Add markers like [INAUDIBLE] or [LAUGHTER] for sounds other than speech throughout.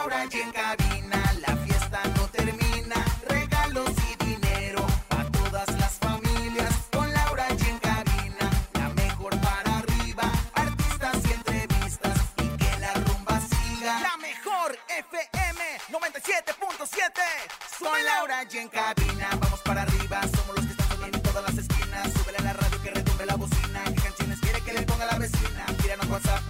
Laura y en cabina, la fiesta no termina. Regalos y dinero a todas las familias. Con Laura y en cabina, la mejor para arriba. Artistas y entrevistas y que la rumba siga. La mejor FM 97.7. Con Laura y en cabina, vamos para arriba. Somos los que están sonando en todas las esquinas. Súbele a la radio que retumbe la bocina. ¿Qué canciones quiere que le ponga la vecina? Tíranos WhatsApp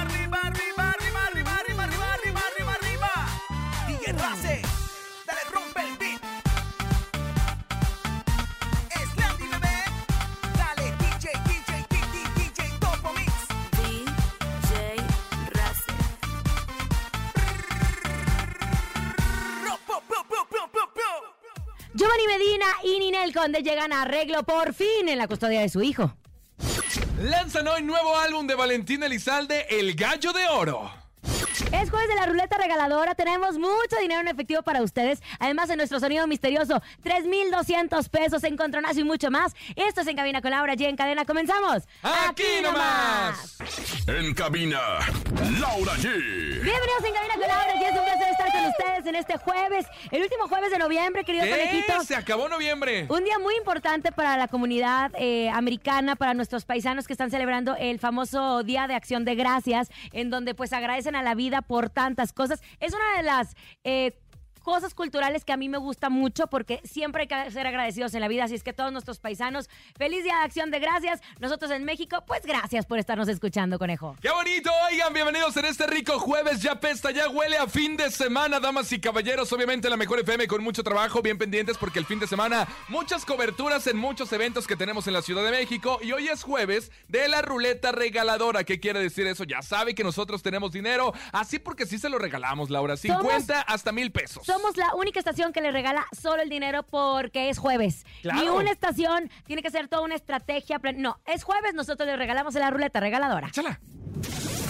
Y Ninel Conde llegan a arreglo por fin en la custodia de su hijo. Lanzan hoy nuevo álbum de Valentín Elizalde, El Gallo de Oro. Es jueves de la ruleta regaladora. Tenemos mucho dinero en efectivo para ustedes. Además, en nuestro sonido misterioso, 3,200 pesos, encontronazo y mucho más. Esto es En Cabina con Laura G. En cadena, comenzamos. ¡Aquí nomás! En cabina, Laura G. Bienvenidos en Cabina con Laura G. Es un placer ustedes en este jueves, el último jueves de noviembre, querido ¿Qué? conejito. Se acabó noviembre. Un día muy importante para la comunidad eh, americana, para nuestros paisanos que están celebrando el famoso Día de Acción de Gracias, en donde pues agradecen a la vida por tantas cosas. Es una de las eh, cosas culturales que a mí me gusta mucho porque siempre hay que ser agradecidos en la vida. Así es que todos nuestros paisanos, feliz Día de Acción de Gracias. Nosotros en México, pues gracias por estarnos escuchando, conejo. ¡Qué bonito! Oigan, bienvenidos en este rico jueves. Ya pesta, ya huele a fin de semana, damas y caballeros. Obviamente la mejor FM con mucho trabajo, bien pendientes porque el fin de semana muchas coberturas en muchos eventos que tenemos en la Ciudad de México. Y hoy es jueves de la ruleta regaladora. ¿Qué quiere decir eso? Ya sabe que nosotros tenemos dinero. Así porque sí se lo regalamos, Laura. 50 hasta mil pesos. Somos la única estación que le regala solo el dinero porque es jueves. Claro. Ni una estación tiene que ser toda una estrategia. No, es jueves, nosotros le regalamos en la ruleta regaladora. Échala.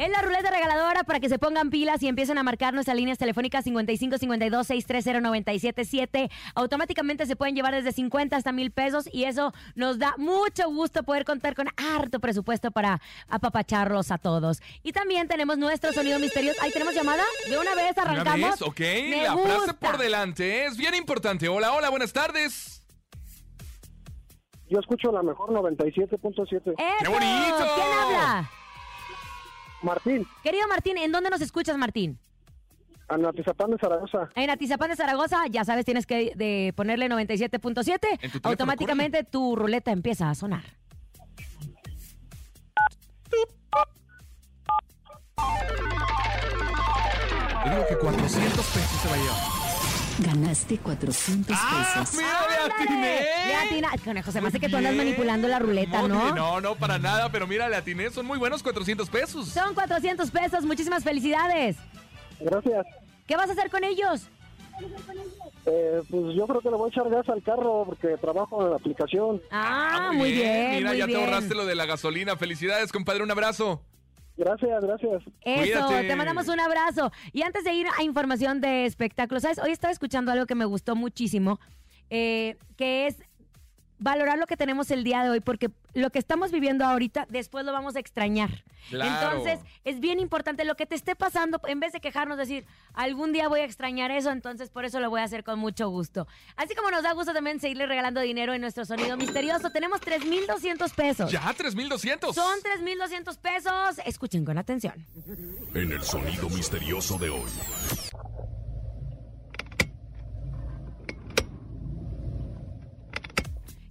Es la ruleta regaladora para que se pongan pilas y empiecen a marcar nuestras líneas telefónicas 55 52 630 977. Automáticamente se pueden llevar desde 50 hasta mil pesos y eso nos da mucho gusto poder contar con harto presupuesto para apapacharlos a todos. Y también tenemos nuestro sonido misterioso. Ahí tenemos llamada. De una vez ¿Una arrancamos. vez? Ok, Me la frase gusta. por delante es bien importante. Hola, hola, buenas tardes. Yo escucho la mejor 97.7. ¡Eso! bonito! ¿Quién habla? Martín, Querido Martín, ¿en dónde nos escuchas, Martín? Anatizapán de Zaragoza. En Atizapán de Zaragoza, ya sabes, tienes que de ponerle 97.7. En tu teléfono, Automáticamente tu ruleta empieza a sonar. Yo digo que 400 pesos se va a llevar. Ganaste 400 ¡Ah, pesos. mira, le atiné! Le atina. Conejo, se me hace que tú andas manipulando la ruleta, ¿no? No, no, para nada, pero mira, le atiné, son muy buenos 400 pesos. Son 400 pesos, muchísimas felicidades. Gracias. ¿Qué vas a hacer con ellos? Eh, pues yo creo que le voy a echar gas al carro porque trabajo en la aplicación. Ah, muy bien, Mira, muy ya bien. te ahorraste lo de la gasolina. Felicidades, compadre, un abrazo. Gracias, gracias. Eso, Cuídate. te mandamos un abrazo. Y antes de ir a información de espectáculos, ¿sabes? Hoy estaba escuchando algo que me gustó muchísimo, eh, que es valorar lo que tenemos el día de hoy, porque lo que estamos viviendo ahorita, después lo vamos a extrañar. Claro. Entonces, es bien importante lo que te esté pasando, en vez de quejarnos, decir, algún día voy a extrañar eso, entonces por eso lo voy a hacer con mucho gusto. Así como nos da gusto también seguirle regalando dinero en nuestro sonido misterioso, tenemos 3,200 pesos. Ya, 3200. Son 3,200 pesos. Escuchen con atención. En el sonido misterioso de hoy.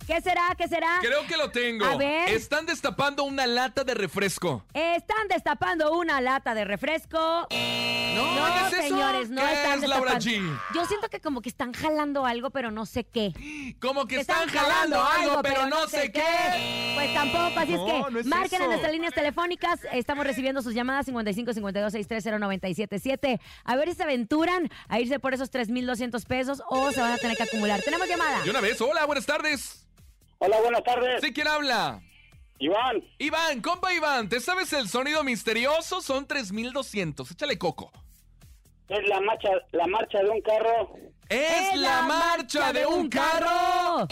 ¿Qué será? ¿Qué será? Creo que lo tengo. A ver. Están destapando una lata de refresco. Están destapando una lata de refresco. No, No, ¿qué es eso? señores, no ¿Qué están es, Laura destapando. G? Yo siento que como que están jalando algo, pero no sé qué. Como que están, jalando algo, pero no sé qué. Pues tampoco, así No, es que no es marquen eso. en nuestras líneas telefónicas. Estamos recibiendo sus llamadas 55 52 630 977. A ver si se aventuran a irse por esos 3,200 pesos o se van a tener que acumular. Tenemos llamada. Y una vez, hola, buenas tardes. Hola, buenas tardes. ¿Sí quién habla? Iván, Iván, compa Iván, ¿te sabes el sonido misterioso? Son 3200. Échale coco. es la marcha, la marcha de un carro. Es, la, marcha de un carro.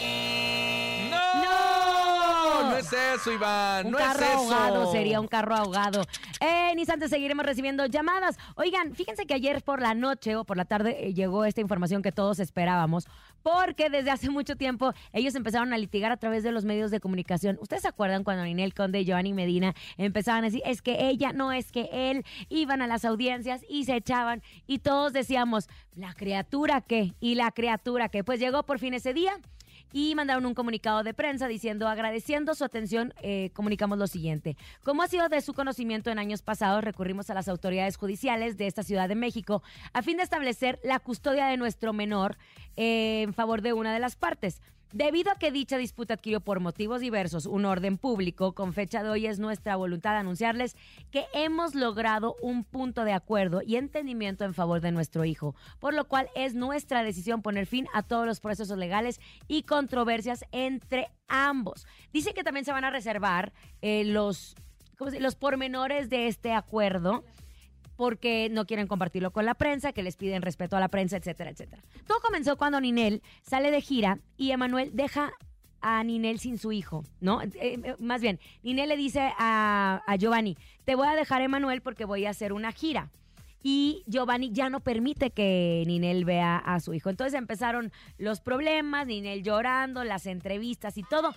Es eso, Iván. Un no carro es eso. ahogado sería un carro ahogado. Eh, instantes seguiremos recibiendo llamadas. Oigan, fíjense que ayer por la noche o por la tarde eh, llegó esta información que todos esperábamos, porque desde hace mucho tiempo ellos empezaron a litigar a través de los medios de comunicación. ¿Ustedes se acuerdan cuando Ninel Conde y Giovanni Medina empezaban a decir, es que ella, no es que él, iban a las audiencias y se echaban y todos decíamos, la criatura qué y la criatura qué? Pues llegó por fin ese día y mandaron un comunicado de prensa diciendo, agradeciendo su atención, eh, comunicamos lo siguiente. Como ha sido de su conocimiento en años pasados, recurrimos a las autoridades judiciales de esta Ciudad de México a fin de establecer la custodia de nuestro menor eh, en favor de una de las partes. Debido a que dicha disputa adquirió por motivos diversos un orden público, con fecha de hoy es nuestra voluntad anunciarles que hemos logrado un punto de acuerdo y entendimiento en favor de nuestro hijo, por lo cual es nuestra decisión poner fin a todos los procesos legales y controversias entre ambos. Dicen que también se van a reservar eh, los, ¿cómo se- los pormenores de este acuerdo porque no quieren compartirlo con la prensa, que les piden respeto a la prensa, etcétera, etcétera. Todo comenzó cuando Ninel sale de gira y Emanuel deja a Ninel sin su hijo, ¿no? Eh, eh, más bien, Ninel le dice a, Giovanni, te voy a dejar a Emanuel porque voy a hacer una gira. Y Giovanni ya no permite que Ninel vea a su hijo. Entonces empezaron los problemas, Ninel llorando, las entrevistas y todo.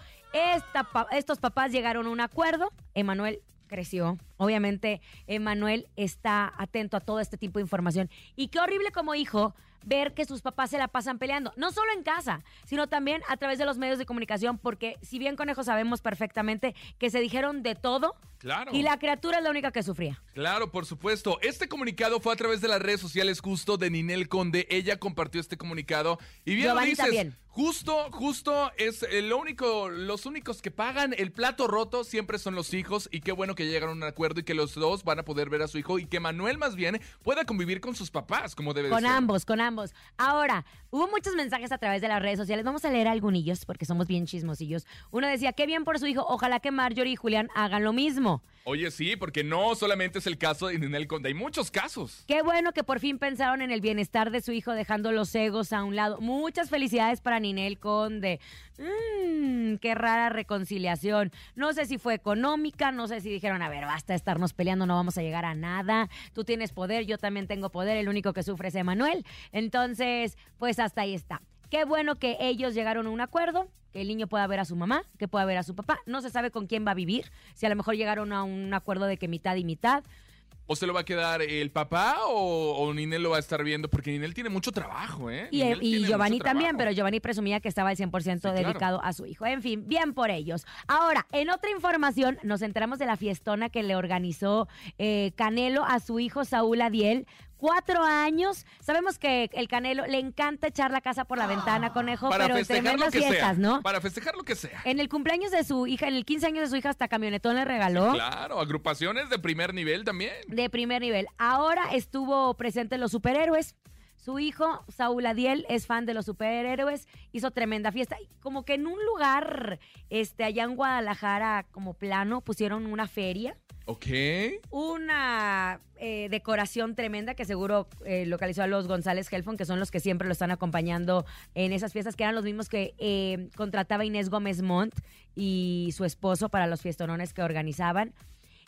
Estos papás llegaron a un acuerdo. Emanuel creció. Obviamente, Emanuel está atento a todo este tipo de información. Y qué horrible como hijo ver que sus papás se la pasan peleando, no solo en casa, sino también a través de los medios de comunicación, porque si bien conejo sabemos perfectamente que se dijeron de todo Claro. y la criatura es la única que sufría. Claro, por supuesto. Este comunicado fue a través de las redes sociales justo de Ninel Conde. Ella compartió este comunicado. Y bien Giovanni lo dices, también. justo, justo es eh, lo único, los únicos que pagan el plato roto siempre son los hijos. Y qué bueno que llegaron a un acuerdo y que los dos van a poder ver a su hijo y que Manuel más bien pueda convivir con sus papás, como debe de Con ser. ambos, con ambos. Ahora, hubo muchos mensajes a través de las redes sociales. Vamos a leer algunos porque somos bien chismosillos. Uno decía, qué bien por su hijo. Ojalá que Marjorie y Julián hagan lo mismo. Oye, sí, porque no solamente es el caso de Ninel Conde, hay muchos casos. Qué bueno que por fin pensaron en el bienestar de su hijo dejando los egos a un lado. Muchas felicidades para Ninel Conde. Mmm, qué rara reconciliación. No sé si fue económica, no sé si dijeron, a ver, basta de estarnos peleando, no vamos a llegar a nada. Tú tienes poder, yo también tengo poder, el único que sufre es Emanuel. Entonces, pues hasta ahí está. Qué bueno que ellos llegaron a un acuerdo, que el niño pueda ver a su mamá, que pueda ver a su papá. No se sabe con quién va a vivir, si a lo mejor llegaron a un acuerdo de que mitad y mitad. ¿O se lo va a quedar el papá o, o Ninel lo va a estar viendo? Porque Ninel tiene mucho trabajo, ¿eh? Y, Giovanni también, pero Giovanni presumía que estaba al 100% claro. dedicado a su hijo. En fin, bien por ellos. Ahora, en otra información, nos enteramos de la fiestona que le organizó eh, Canelo a su hijo Saúl Adiel. Cuatro años. Sabemos que el Canelo le encanta echar la casa por la ventana, conejo, Para pero en tremendas que fiestas, sea. ¿no? Para festejar lo que sea. En el cumpleaños de su hija, en el 15 años de su hija, hasta camionetón le regaló. Claro, agrupaciones de primer nivel también. de primer nivel. Ahora estuvo presente en los superhéroes. Su hijo, Saúl Adiel, es fan de los superhéroes, hizo tremenda fiesta. Como que en un lugar, este, allá en Guadalajara, como plano, pusieron una feria Ok. una eh, decoración tremenda que seguro eh, localizó a los González Helfon, que son los que siempre lo están acompañando en esas fiestas, que eran los mismos que eh, contrataba Inés Gómez Montt y su esposo para los fiestonones que organizaban.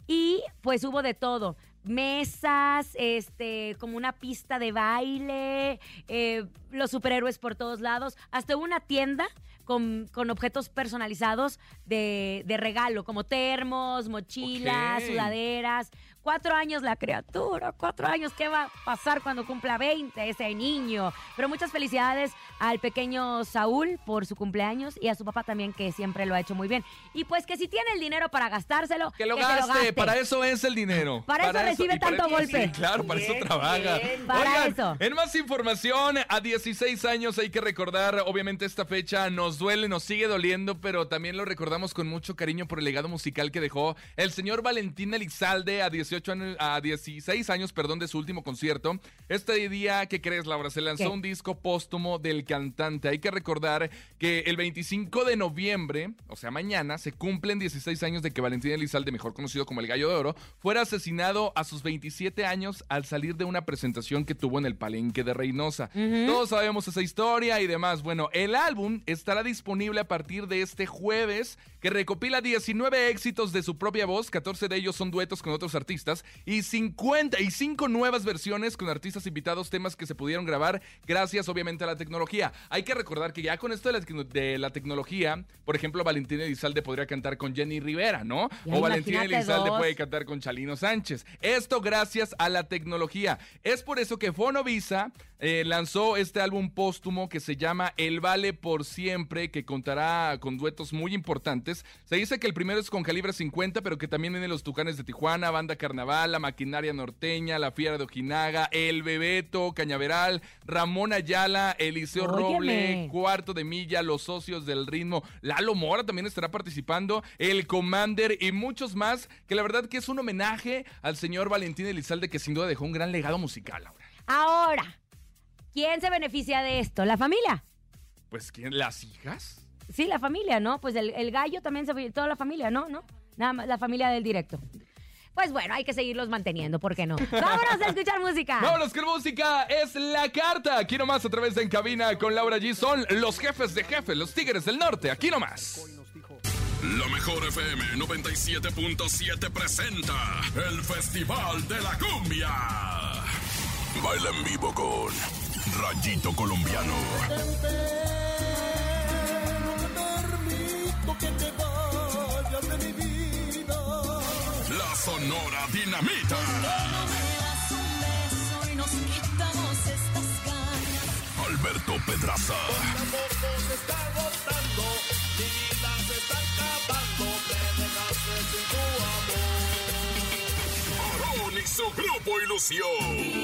Y pues hubo de todo. Mesas, este, como una pista de baile, eh, los superhéroes por todos lados, hasta una tienda con, con objetos personalizados de, de regalo, como termos, mochilas, sudaderas. Cuatro años la criatura, cuatro años. ¿Qué va a pasar cuando cumpla 20 ese niño? Pero muchas felicidades al pequeño Saúl por su cumpleaños y a su papá también, que siempre lo ha hecho muy bien. Y pues que si tiene el dinero para gastárselo, Que lo se gaste, para eso es el dinero. Para eso recibe para tanto eso- golpe. Sí, claro, para eso trabaja. bien. Para Oigan, eso. En más información, a 16 años hay que recordar, obviamente esta fecha nos duele, nos sigue doliendo, pero también lo recordamos con mucho cariño por el legado musical que dejó el señor Valentín Elizalde a 18 años, a 16 años, perdón, de su último concierto. Este día, ¿qué crees, Laura? Se lanzó ¿Qué? un disco póstumo del cantante. Hay que recordar que el 25 de noviembre, o sea, mañana, se cumplen 16 años de que Valentín Elizalde, mejor conocido como el Gallo de Oro, fuera asesinado a sus 27 años al salir de una presentación que tuvo en el Palenque de Reynosa. Todos sabemos esa historia y demás. Bueno, el álbum estará disponible a partir de este jueves, que recopila 19 éxitos de su propia voz, 14 de ellos son duetos con otros artistas, y 55 nuevas versiones con artistas invitados, temas que se pudieron grabar gracias obviamente a la tecnología. Hay que recordar que ya con esto de la, tecno- de la tecnología, por ejemplo, Valentín Elizalde podría cantar con Jenny Rivera, ¿no? Ya o Valentín imagínate Elizalde dos. puede cantar con Chalino Sánchez. Esto gracias a la tecnología. Es por eso que Fonovisa eh, lanzó este álbum póstumo que se llama El Vale por Siempre, que contará con duetos muy importantes. Se dice que el primero es con calibre 50, pero que también vienen los Tucanes de Tijuana, Banda Carnaval, La Maquinaria Norteña, La Fiera de Ojinaga, El Bebeto, Cañaveral, Ramón Ayala, Eliseo Óyeme. Roble, Cuarto de Milla, Los Socios del Ritmo, Lalo Mora también estará participando, El Commander y muchos más, que la verdad que es un homenaje al señor Valentín Elizalde, que sin duda dejó un gran legado musical, Laura. Ahora, ¿quién se beneficia de esto? ¿La familia? Pues, ¿quién? ¿Las hijas? Sí, la familia, ¿no? Pues el, el gallo también se toda la familia, ¿no? ¿No? Nada más la familia del directo. Pues bueno, hay que seguirlos manteniendo, ¿por qué no? Vámonos a escuchar música. Vámonos con música, es la carta. Aquí nomás a través de En Cabina con Laura G. Son los jefes de jefes, los Tigres del Norte. Aquí nomás. La mejor FM 97.7 presenta el Festival de la Cumbia. Baila en vivo con Rayito Colombiano. La Sonora Dinamita. Alberto Pedraza. Y su grupo Ilusión.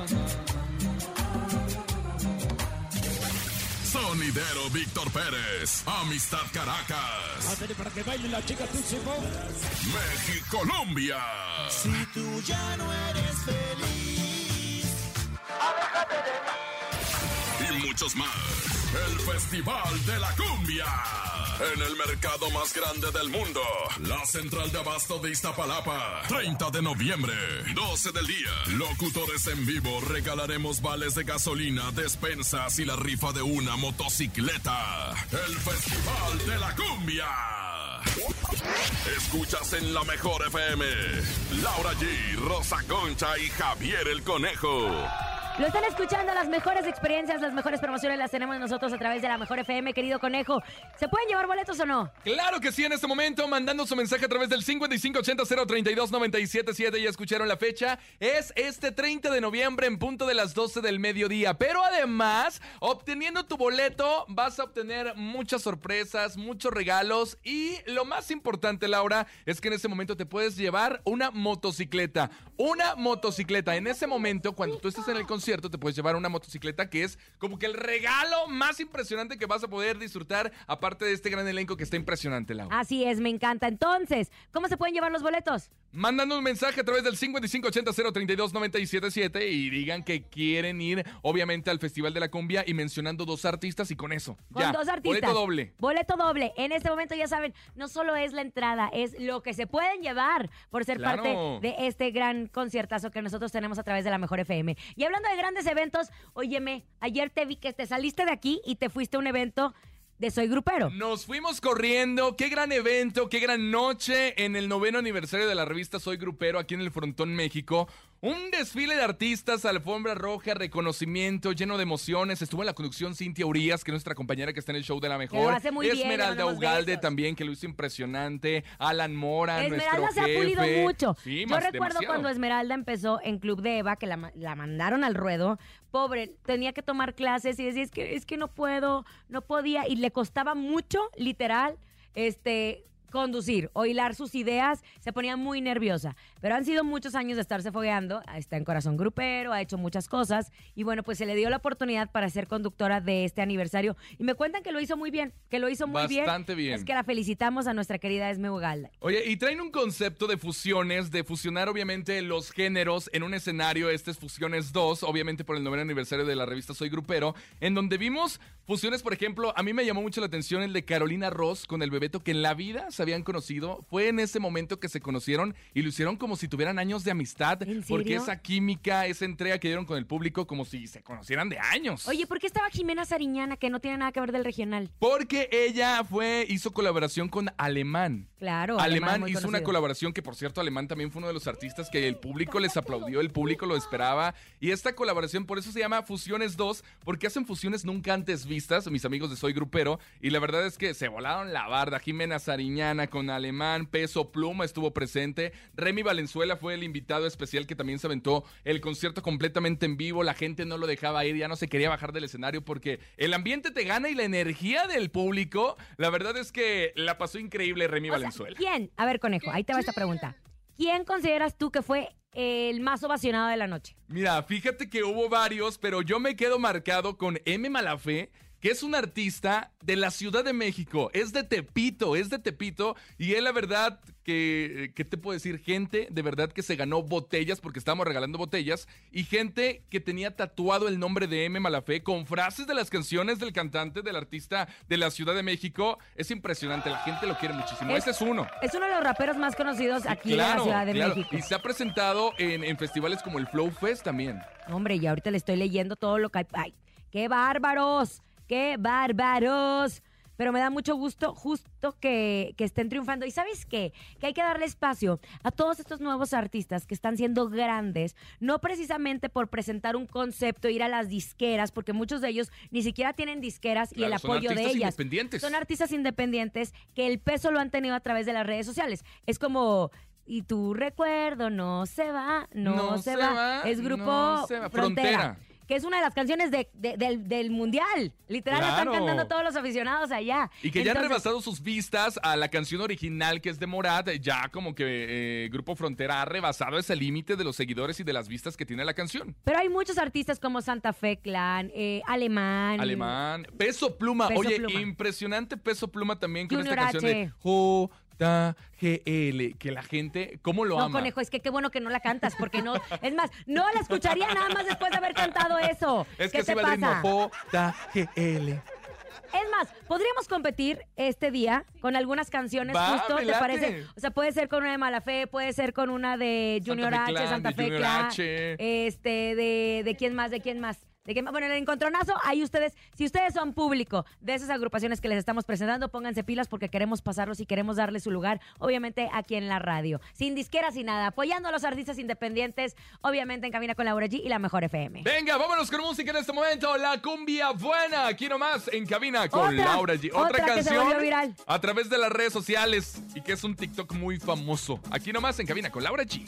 Sonidero Víctor Pérez. Amistad Caracas. para que baile la chica México Colombia. Y muchos más. El Festival de la Cumbia. En el mercado más grande del mundo. La central de abasto de Iztapalapa. 30 de noviembre. 12 del día. Locutores en vivo. Regalaremos vales de gasolina, despensas y la rifa de una motocicleta. El Festival de la Cumbia. Escuchas en la mejor FM. Laura G, Rosa Concha y Javier el Conejo. Lo están escuchando, las mejores experiencias, las mejores promociones las tenemos nosotros a través de la Mejor FM, querido conejo. ¿Se pueden llevar boletos o no? Claro que sí, en este momento, mandando su mensaje a través del 5580-032-977. Ya escucharon la fecha. Es este 30 de noviembre en punto de las 12 del mediodía. Pero además, obteniendo tu boleto, vas a obtener muchas sorpresas, muchos regalos. Y lo más importante, Laura, es que en ese momento te puedes llevar una motocicleta. Una motocicleta. En ese momento, cuando tú estés en el concierto, concierto te puedes llevar una motocicleta que es como que el regalo más impresionante que vas a poder disfrutar, aparte de este gran elenco que está impresionante, Lau. Así es, me encanta. Entonces, ¿cómo se pueden llevar los boletos? Mandando un mensaje a través del 5580-032-977 y digan que quieren ir, obviamente, al Festival de la Cumbia y mencionando dos artistas y con eso. Con ya, dos artistas. Boleto doble. Boleto doble. En este momento ya saben, no solo es la entrada, es lo que se pueden llevar por ser Claro. parte de este gran conciertazo que nosotros tenemos a través de la Mejor FM. Y hablando de grandes eventos, óyeme, ayer te vi que te saliste de aquí y te fuiste a un evento de Soy Grupero. Nos fuimos corriendo. Qué gran evento, qué gran noche en el noveno aniversario de la revista Soy Grupero aquí en el Frontón México. Un desfile de artistas, alfombra roja, reconocimiento, lleno de emociones. Estuvo en la conducción Cintia Urias, que es nuestra compañera que está en el show de la mejor. lo hace muy bien, Esmeralda mandamos Ugalde besos. también, que lo hizo impresionante. Alan Mora, Esmeralda nuestro se ha pulido mucho. Sí, Yo más- recuerdo demasiado. cuando Esmeralda empezó en Club de Eva, que la, la mandaron al ruedo. Pobre, tenía que tomar clases y decía, es que, es que no puedo, no podía. Y le costaba mucho, literal, este conducir o hilar sus ideas, se ponía muy nerviosa. Pero han sido muchos años de estarse fogueando, está en Corazón Grupero, ha hecho muchas cosas y bueno, pues se le dio la oportunidad para ser conductora de este aniversario y me cuentan que lo hizo muy bien, que lo hizo muy bien. Bastante bien. Es que la felicitamos a nuestra querida Esme Ugalde. Oye, y traen un concepto de fusiones, de fusionar obviamente los géneros en un escenario, este es Fusiones 2, obviamente por el noveno aniversario de la revista Soy Grupero, en donde vimos fusiones, por ejemplo, a mí me llamó mucho la atención el de Carolina Ross con el Bebeto, que en la vida se habían conocido, fue en ese momento que se conocieron y lo hicieron como si tuvieran años de amistad, ¿En porque esa química, esa entrega que dieron con el público como si se conocieran de años. Oye, ¿por qué estaba Jimena Sariñana, que no tiene nada que ver del regional? Porque ella fue, hizo colaboración con Alemán. Claro. Alemán hizo una colaboración que, por cierto, Alemán también fue uno de los artistas que el público les aplaudió, el público lo esperaba. Y esta colaboración, por eso se llama Fusiones 2, porque hacen fusiones nunca antes vistas, mis amigos de Soy Grupero. Y la verdad es que se volaron la barda. Jimena Sariñana con Alemán, Peso Pluma estuvo presente. Remy Valenzuela fue el invitado especial que también se aventó el concierto completamente en vivo. La gente no lo dejaba ir, ya no se quería bajar del escenario porque el ambiente te gana y la energía del público. La verdad es que la pasó increíble Remy O sea, Valenzuela. ¿Quién? A ver, conejo, ahí te va esta pregunta. ¿Quién consideras tú que fue el más ovacionado de la noche? Mira, fíjate que hubo varios, pero yo me quedo marcado con M. Malafé, que es un artista de la Ciudad de México, es de Tepito, es de Tepito, y él la verdad que, ¿qué te puedo decir? Gente de verdad que se ganó botellas, porque estábamos regalando botellas, y gente que tenía tatuado el nombre de M. Malafé con frases de las canciones del cantante, del artista de la Ciudad de México. Es impresionante, la gente lo quiere muchísimo. Es- Ese es uno. Es uno de los raperos más conocidos aquí en la Ciudad de claro. México. Y se ha presentado en, en festivales como el Flow Fest también. Hombre, y ahorita le estoy leyendo todo lo que hay. ¡Ay! ¡Qué bárbaros! ¡Qué bárbaros! Pero me da mucho gusto justo que, que estén triunfando. ¿Y sabes qué? Que hay que darle espacio a todos estos nuevos artistas que están siendo grandes, no precisamente por presentar un concepto, ir a las disqueras, porque muchos de ellos ni siquiera tienen disqueras y el son apoyo de artistas ellas. independientes. Son artistas independientes que el peso lo han tenido a través de las redes sociales. Es como... Y tu recuerdo no se va, no, se, va. Es grupo no se va. Frontera. Frontera. Que es una de las canciones de- de- del, del mundial. Literal, la están cantando todos los aficionados allá. Y que ya han rebasado sus vistas a la canción original que es de Morat. Ya como que eh, Grupo Frontera ha rebasado ese límite de los seguidores y de las vistas que tiene la canción. Pero hay muchos artistas como Santa Fe Clan, eh, Alemán. Alemán. Peso Pluma. Peso Oye, Pluma. impresionante Peso Pluma también con Junior esta canción H. de J-G-L. Que la gente, ¿cómo lo No, ama? conejo, es que qué bueno que no la cantas, porque no. Es más, no la escucharía nada más después de haber cantado eso. Es ¿Qué que se va el ritmo. pasa? J-G-L. Es más, podríamos competir este día con algunas canciones Va, justo, ¿te parece? O sea, puede ser con una de Malafe, puede ser con una de Junior Fe H, Clan, Santa Fe Clan, H. este, de, de quién más, de quién más. ¿De más? Bueno, en el encontronazo, ahí ustedes, si ustedes son público de esas agrupaciones que les estamos presentando, pónganse pilas porque queremos pasarlos y queremos darle su lugar, obviamente, aquí en la radio. Sin disquera, sin nada, apoyando a los artistas independientes, obviamente en Cabina con Laura G y la Mejor FM. Venga, vámonos con música en este momento. La cumbia buena. Aquí nomás en cabina con Otra, Laura G. Otra, otra que se canción viral. a través de las redes sociales y que es un TikTok muy famoso. Aquí nomás en cabina con Laura G.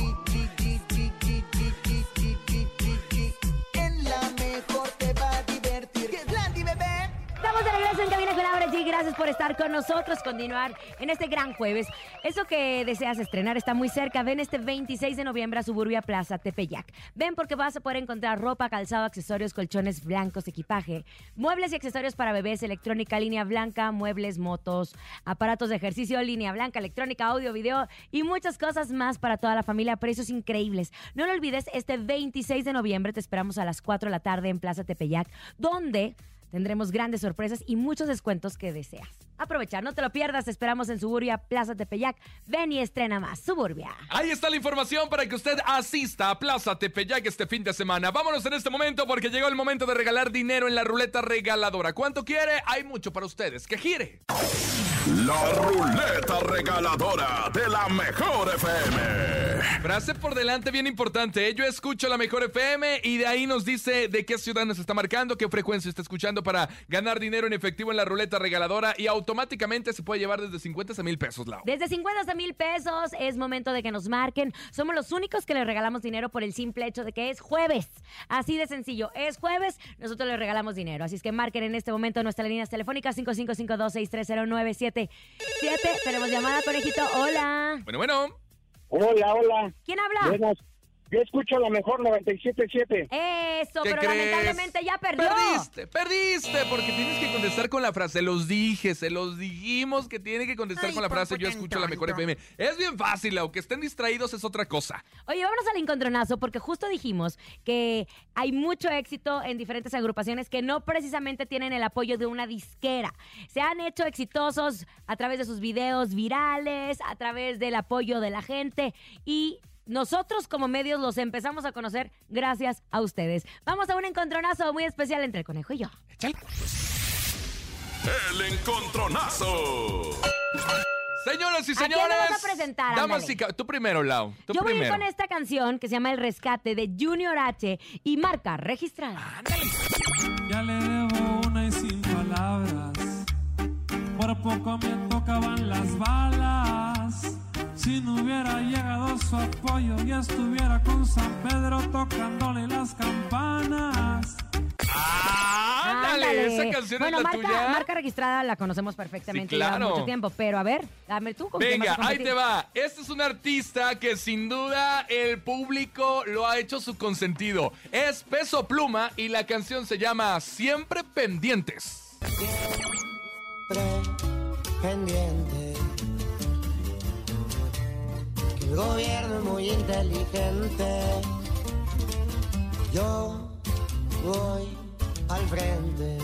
G, gracias por estar con nosotros, continuar en este gran jueves. Eso que deseas estrenar está muy cerca. Ven este 26 de noviembre a Suburbia Plaza Tepeyac. Ven porque vas a poder encontrar ropa, calzado, accesorios, colchones blancos, equipaje, muebles y accesorios para bebés, electrónica, línea blanca, muebles, motos, aparatos de ejercicio, línea blanca, electrónica, audio, video y muchas cosas más para toda la familia a precios increíbles. No lo olvides, este 26 de noviembre te esperamos a las 4 de la tarde en Plaza Tepeyac, donde tendremos grandes sorpresas y muchos descuentos que deseas. Aprovechar, no te lo pierdas, esperamos en Suburbia Plaza Tepeyac. Ven y estrena más, Suburbia. Ahí está la información para que usted asista a Plaza Tepeyac este fin de semana. Vámonos en este momento porque llegó el momento de regalar dinero en la ruleta regaladora. ¿Cuánto quiere? Hay mucho para ustedes. ¡Que gire! La ruleta regaladora de la mejor FM. Frase por delante bien importante. ¿eh? Yo escucho la mejor FM y de ahí nos dice de qué ciudad nos está marcando, qué frecuencia está escuchando para ganar dinero en efectivo en la ruleta regaladora y automáticamente se puede llevar desde 50 a mil pesos, Lau. Desde 50 hasta mil pesos es momento de que nos marquen. Somos los únicos que les regalamos dinero por el simple hecho de que es jueves. Así de sencillo. Es jueves, nosotros les regalamos dinero. Así es que marquen en este momento nuestras líneas telefónicas 5552630977. Tenemos llamada, conejito. Hola. Bueno, bueno. Hola, hola. ¿Quién habla? Buenas. Yo escucho la mejor 97.7. Eso, ¿Qué pero crees? lamentablemente ya perdió. Perdiste, perdiste, porque tienes que contestar con la frase. Se los dije, se los dijimos que tiene que contestar Ay, con la frase. Yo escucho la mejor. FM. Es bien fácil, aunque estén distraídos es otra cosa. Oye, vámonos al encontronazo porque justo dijimos que hay mucho éxito en diferentes agrupaciones que no precisamente tienen el apoyo de una disquera. Se han hecho exitosos a través de sus videos virales, a través del apoyo de la gente y nosotros como medios los empezamos a conocer gracias a ustedes. Vamos a un encontronazo muy especial entre el conejo y yo. Échale. El encontronazo. Señoras y ¿A quién señores. vas a presentar? Damas Ándale. y ca- Tú primero, Lau. Tú Yo voy a ir primero. con esta canción que se llama El Rescate de Junior H y marca registrada. Ya le debo una y sin palabras. Por poco me tocaban las balas. Si no hubiera llegado su apoyo y estuviera con San Pedro tocándole las campanas. Ah, ándale, esa canción bueno, es la marca, tuya. marca registrada la conocemos perfectamente Sí, claro. mucho tiempo, pero a ver, dame tú con Venga, ahí te va. Este es un artista que sin duda el público lo ha hecho su consentido. Es Peso Pluma y la canción se llama Siempre Pendientes. pendiente. Que el gobierno es muy inteligente. Yo voy al frente.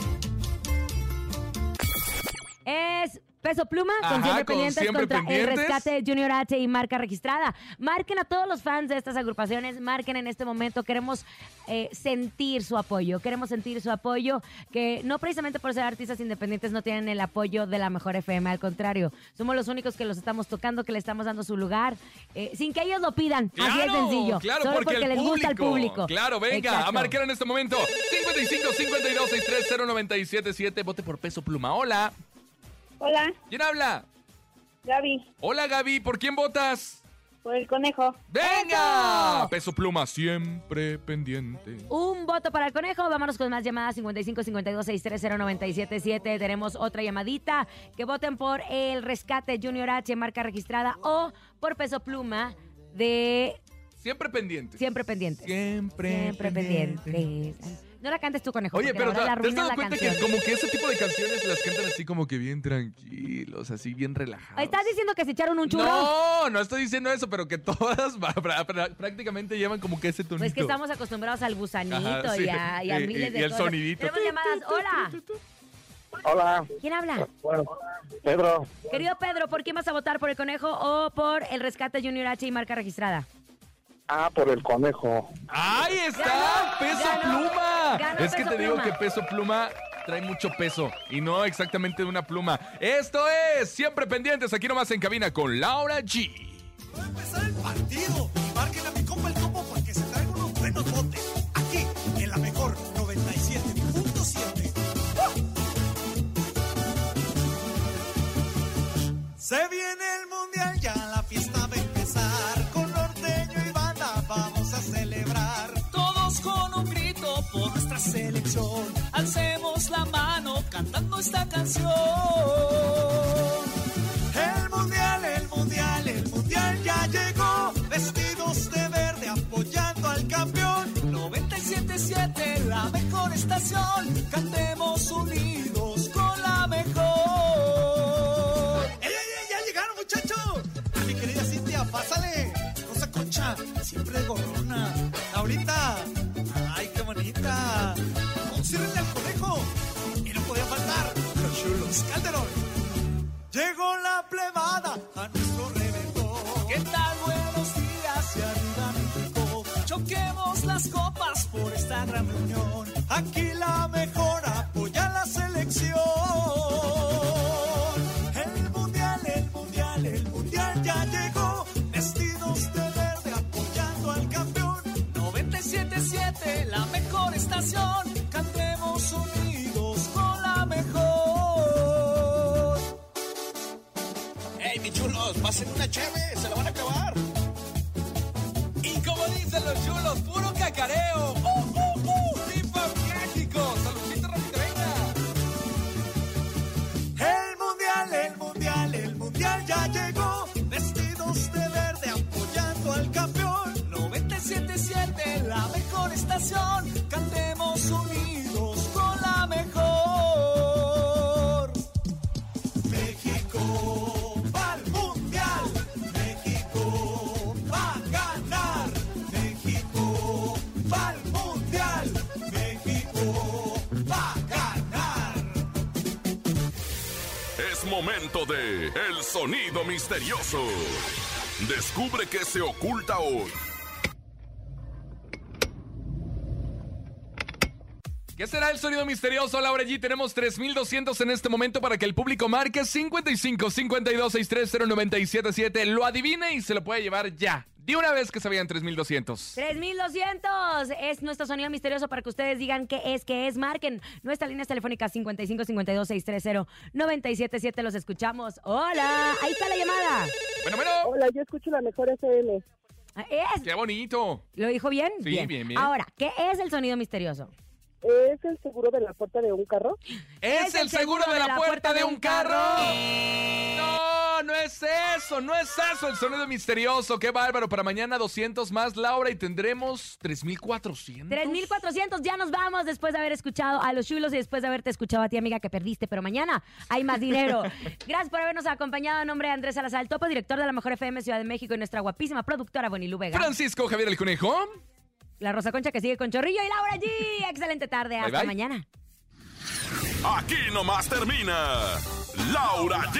Es Peso Pluma Ajá, con Siempre con Pendientes Siempre contra Pendientes. el rescate de Junior H y marca registrada. Marquen a todos los fans de estas agrupaciones, marquen en este momento. Queremos eh, sentir su apoyo, queremos sentir su apoyo, que no precisamente por ser artistas independientes no tienen el apoyo de la mejor FM, al contrario, somos los únicos que los estamos tocando, que le estamos dando su lugar, eh, sin que ellos lo pidan. Así es sencillo. Claro, Solo porque, el les gusta el público. Claro, venga, Exacto. a marcar en este momento. 55 52 63 0977. Vote por Peso Pluma. Hola. Hola, ¿Quién habla? Gaby, Hola, Gaby. ¿Por quién votas? por el conejo. ¡Venga! ¡Eso! Peso Pluma, siempre pendiente. Un voto para el conejo. Vámonos con más llamadas 55 52 630 977. Tenemos otra llamadita. Que voten por el rescate Junior H, marca registrada, o por peso pluma de Siempre pendiente. Siempre Pendientes. Siempre, Siempre pendientes. No la cantes tú, conejo. Oye, pero ahora la ¿te has dado cuenta canción. que como que ese tipo de canciones las cantan así como que bien tranquilos, así bien relajados? ¿Estás diciendo que se echaron un churro? No, no estoy diciendo eso, pero que todas [LAUGHS] prácticamente llevan como que ese tonito. Pues que estamos acostumbrados al gusanito Ajá, sí. y a, y a Y- miles y- de y el cosas. sonidito. Tenemos llamadas. Hola. Hola. ¿Quién habla? Bueno, Pedro. Querido Pedro, ¿por quién vas a votar? ¿Por el conejo o por el rescate Junior H y marca registrada? Ah, por el conejo. ¡Ahí está! Ganó, ¡Peso ganó, Pluma! ganó es que te digo Pluma. que Peso Pluma trae mucho peso y no exactamente de una pluma. Esto es Siempre Pendientes, aquí nomás en cabina con Laura G. Va a empezar el partido. Chulos. Calderón. Llegó la plebada a nuestro reventón. ¿Qué tal? Buenos días y arriba México. Choquemos las copas por esta gran reunión. Aquí ¡Pasen una chévere! ¡Se la van a acabar! Y como dicen los chulos, puro cacareo. ¡Uh, uh, uh! ¡Viva México! ¡Saludcita venga! El mundial, el mundial, el mundial ya llegó. Vestidos de verde apoyando al campeón. 97.7, la mejor estación. Cantemos El Sonido Misterioso. Descubre qué se oculta hoy. ¿Qué será el sonido misterioso, Laura G? Tenemos 3200 en este momento para que el público marque 55 52 630 977. Lo adivine y se lo puede llevar ya. De una vez que vayan 3200. 3200 es nuestro sonido misterioso para que ustedes digan qué es, qué es. Marquen nuestra línea telefónica 55 52 630 977. Los escuchamos. Hola, ahí está la llamada. Bueno, bueno. Hola, yo escucho la mejor FM. Ah, Es. ¡Qué bonito! ¿Lo dijo bien? Sí, bien, bien. Ahora, ¿qué es el sonido misterioso? ¿Es el seguro de la puerta de un carro? ¿Es el seguro de la puerta de un carro? No, no es eso, no es eso el sonido misterioso. Qué bárbaro. Para mañana 200 más, Laura, y tendremos 3400. 3400, ya nos vamos después de haber escuchado a los chulos y después de haberte escuchado a ti, amiga, que perdiste. Pero mañana hay más dinero. [LAUGHS] Gracias por habernos acompañado. En nombre de Andrés Salazar, el topo, director de la Mejor FM Ciudad de México y nuestra guapísima productora Bonilú Vega. Francisco Javier el Conejo. La Rosa Concha que sigue con Chorrillo y Laura G. Excelente tarde. Bye, Hasta bye. mañana. Aquí nomás termina Laura G,